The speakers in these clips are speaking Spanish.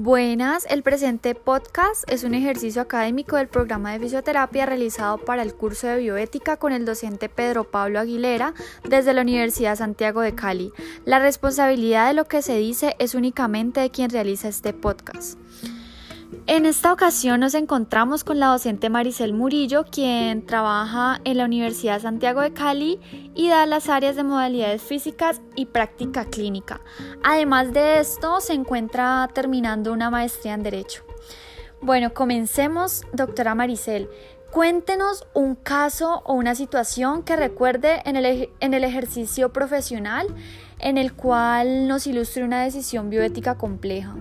Buenas, el presente podcast es un ejercicio académico del programa de fisioterapia realizado para el curso de bioética con el docente Pedro Pablo Aguilera desde la Universidad Santiago de Cali. La responsabilidad de lo que se dice es únicamente de quien realiza este podcast. En esta ocasión nos encontramos con la docente Maricel Murillo, quien trabaja en la Universidad Santiago de Cali y da las áreas de modalidades físicas y práctica clínica. Además de esto, se encuentra terminando una maestría en Derecho. Bueno, comencemos, doctora Maricel. Cuéntenos un caso o una situación que recuerde en el, en el ejercicio profesional en el cual nos ilustre una decisión bioética compleja.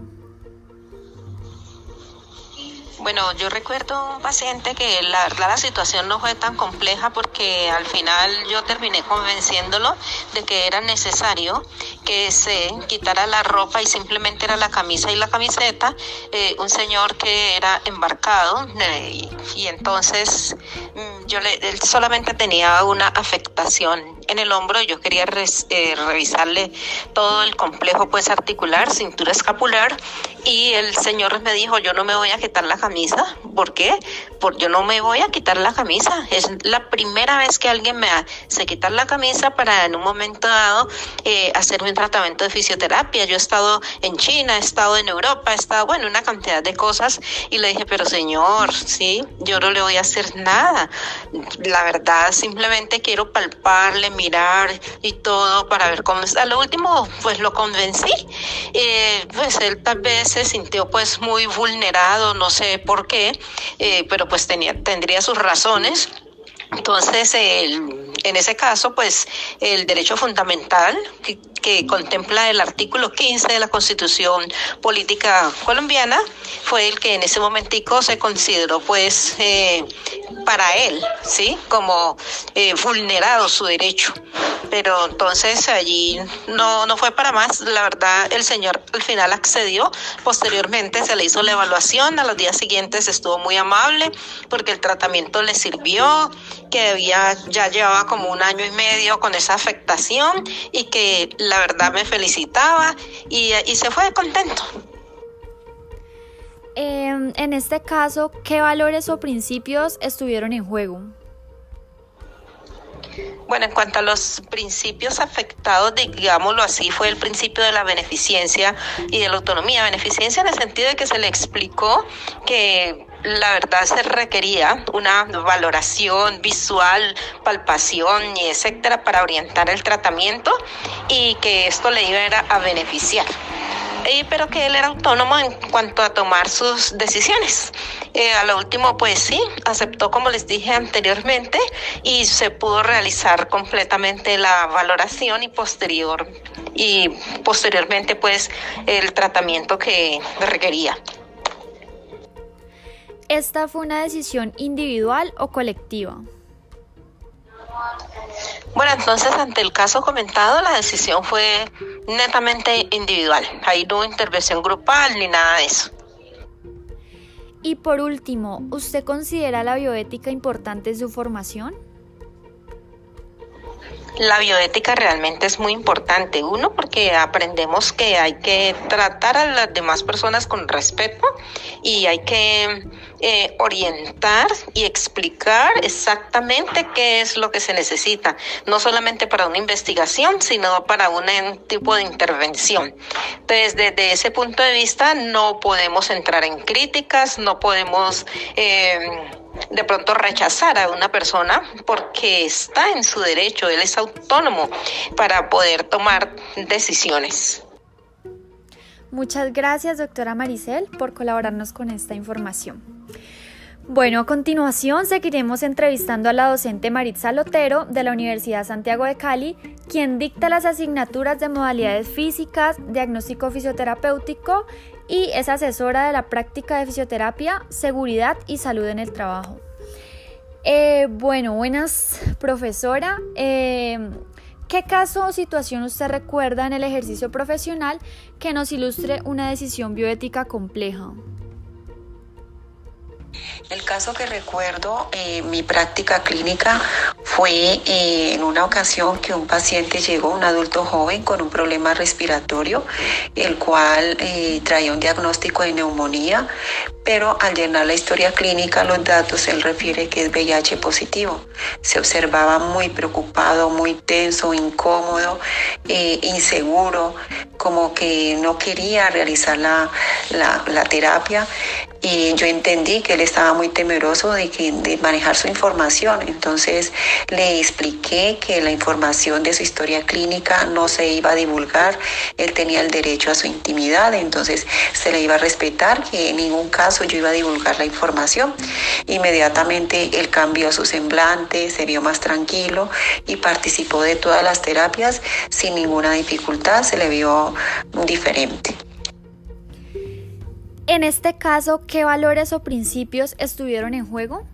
Bueno, yo recuerdo un paciente que la la situación no fue tan compleja porque al final yo terminé convenciéndolo de que era necesario que se quitara la ropa y simplemente era la camisa y la camiseta. Eh, un señor que era embarcado eh, y, entonces mm, yo le, él solamente tenía una afectación en el hombro, yo quería eh, revisarle todo el complejo pues articular, cintura escapular y el señor me dijo, yo no me voy a quitar la camisa, ¿por qué? Porque yo no me voy a quitar la camisa, es la primera vez que alguien me hace quitar la camisa para en un momento dado eh, hacerme un tratamiento de fisioterapia, yo he estado en China, he estado en Europa, he estado, bueno, una cantidad de cosas y le dije, pero señor, sí, yo no le voy a hacer nada, la verdad simplemente quiero palparle, mirar y todo para ver cómo está. Lo último, pues lo convencí. Eh, pues él tal vez se sintió pues muy vulnerado, no sé por qué, eh, pero pues tenía, tendría sus razones. Entonces, en ese caso, pues el derecho fundamental que, que, contempla el artículo 15 de la Constitución Política Colombiana fue el que en ese momentico se consideró, pues, eh, para él, ¿sí? Como eh, vulnerado su derecho. Pero entonces allí no, no fue para más. La verdad, el señor al final accedió. Posteriormente se le hizo la evaluación. A los días siguientes estuvo muy amable porque el tratamiento le sirvió, que había, ya llevaba como un año y medio con esa afectación y que la verdad me felicitaba y, y se fue contento. Em, en este caso, ¿qué valores o principios estuvieron en juego? Bueno, en cuanto a los principios afectados, digámoslo así, fue el principio de la beneficencia y de la autonomía. Beneficencia en el sentido de que se le explicó que la verdad se requería una valoración visual, palpación y etcétera para orientar el tratamiento y que esto le iba a beneficiar pero que él era autónomo en cuanto a tomar sus decisiones. Eh, a lo último, pues sí, aceptó como les dije anteriormente y se pudo realizar completamente la valoración y posterior y posteriormente pues el tratamiento que requería. ¿Esta fue una decisión individual o colectiva? Bueno, entonces ante el caso comentado, la decisión fue netamente individual. Ahí no hubo intervención grupal ni nada de eso. Y por último, ¿usted considera la bioética importante en su formación? La bioética realmente es muy importante. Uno, porque aprendemos que hay que tratar a las demás personas con respeto y hay que eh, orientar y explicar exactamente qué es lo que se necesita, no solamente para una investigación, sino para un tipo de intervención. Entonces, desde ese punto de vista, no podemos entrar en críticas, no podemos... Eh, de pronto rechazar a una persona porque está en su derecho, él es autónomo para poder tomar decisiones. Muchas gracias, doctora Maricel, por colaborarnos con esta información. Bueno, a continuación seguiremos entrevistando a la docente Maritza Lotero de la Universidad Santiago de Cali, quien dicta las asignaturas de modalidades físicas, diagnóstico fisioterapéutico y es asesora de la práctica de fisioterapia, seguridad y salud en el trabajo. Eh, bueno, buenas, profesora. Eh, ¿Qué caso o situación usted recuerda en el ejercicio profesional que nos ilustre una decisión bioética compleja? El caso que recuerdo, eh, mi práctica clínica fue eh, en una ocasión que un paciente llegó, un adulto joven con un problema respiratorio, el cual eh, traía un diagnóstico de neumonía, pero al llenar la historia clínica, los datos, él refiere que es VIH positivo. Se observaba muy preocupado, muy tenso, incómodo, inseguro, como que no quería realizar la, la terapia y yo entendí que él estaba muy temeroso de, que, de manejar su información. Entonces le expliqué que la información de su historia clínica no se iba a divulgar, él tenía el derecho a su intimidad, entonces se le iba a respetar, que en ningún caso yo iba a divulgar la información. Inmediatamente él cambió su semblante, se vio más tranquilo y participó de todas las terapias sin ninguna dificultad, se le vio diferente. En este caso, ¿qué valores o principios estuvieron en juego?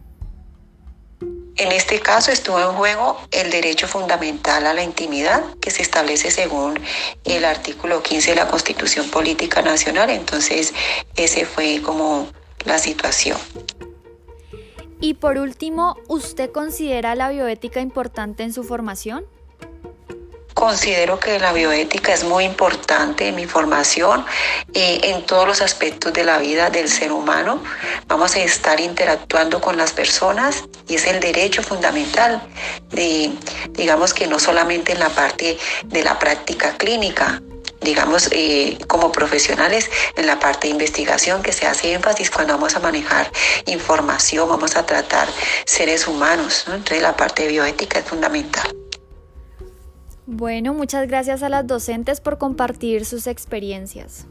En este caso estuvo en juego el derecho fundamental a la intimidad que se establece según el artículo 15 de la Constitución Política Nacional. Entonces, ese fue como la situación. Y por último, ¿usted considera la bioética importante en su formación? Considero que la bioética es muy importante en mi formación eh, en todos los aspectos de la vida del ser humano. Vamos a estar interactuando con las personas y es el derecho fundamental de, digamos que no solamente en la parte de la práctica clínica, digamos, eh, como profesionales en la parte de investigación que se hace énfasis cuando vamos a manejar información, vamos a tratar seres humanos. Entonces la parte de bioética es fundamental. Bueno, muchas gracias a las docentes por compartir sus experiencias.